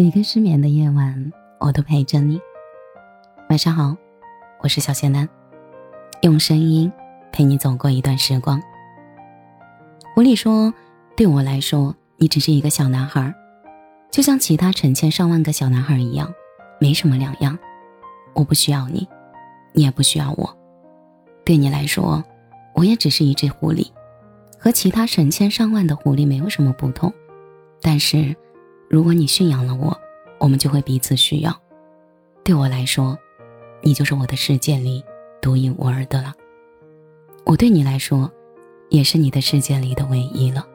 每个失眠的夜晚，我都陪着你。晚上好，我是小仙丹，用声音陪你走过一段时光。狐狸说：“对我来说，你只是一个小男孩，就像其他成千上万个小男孩一样，没什么两样。我不需要你，你也不需要我。对你来说，我也只是一只狐狸，和其他成千上万的狐狸没有什么不同。但是……”如果你驯养了我，我们就会彼此需要。对我来说，你就是我的世界里独一无二的了。我对你来说，也是你的世界里的唯一了。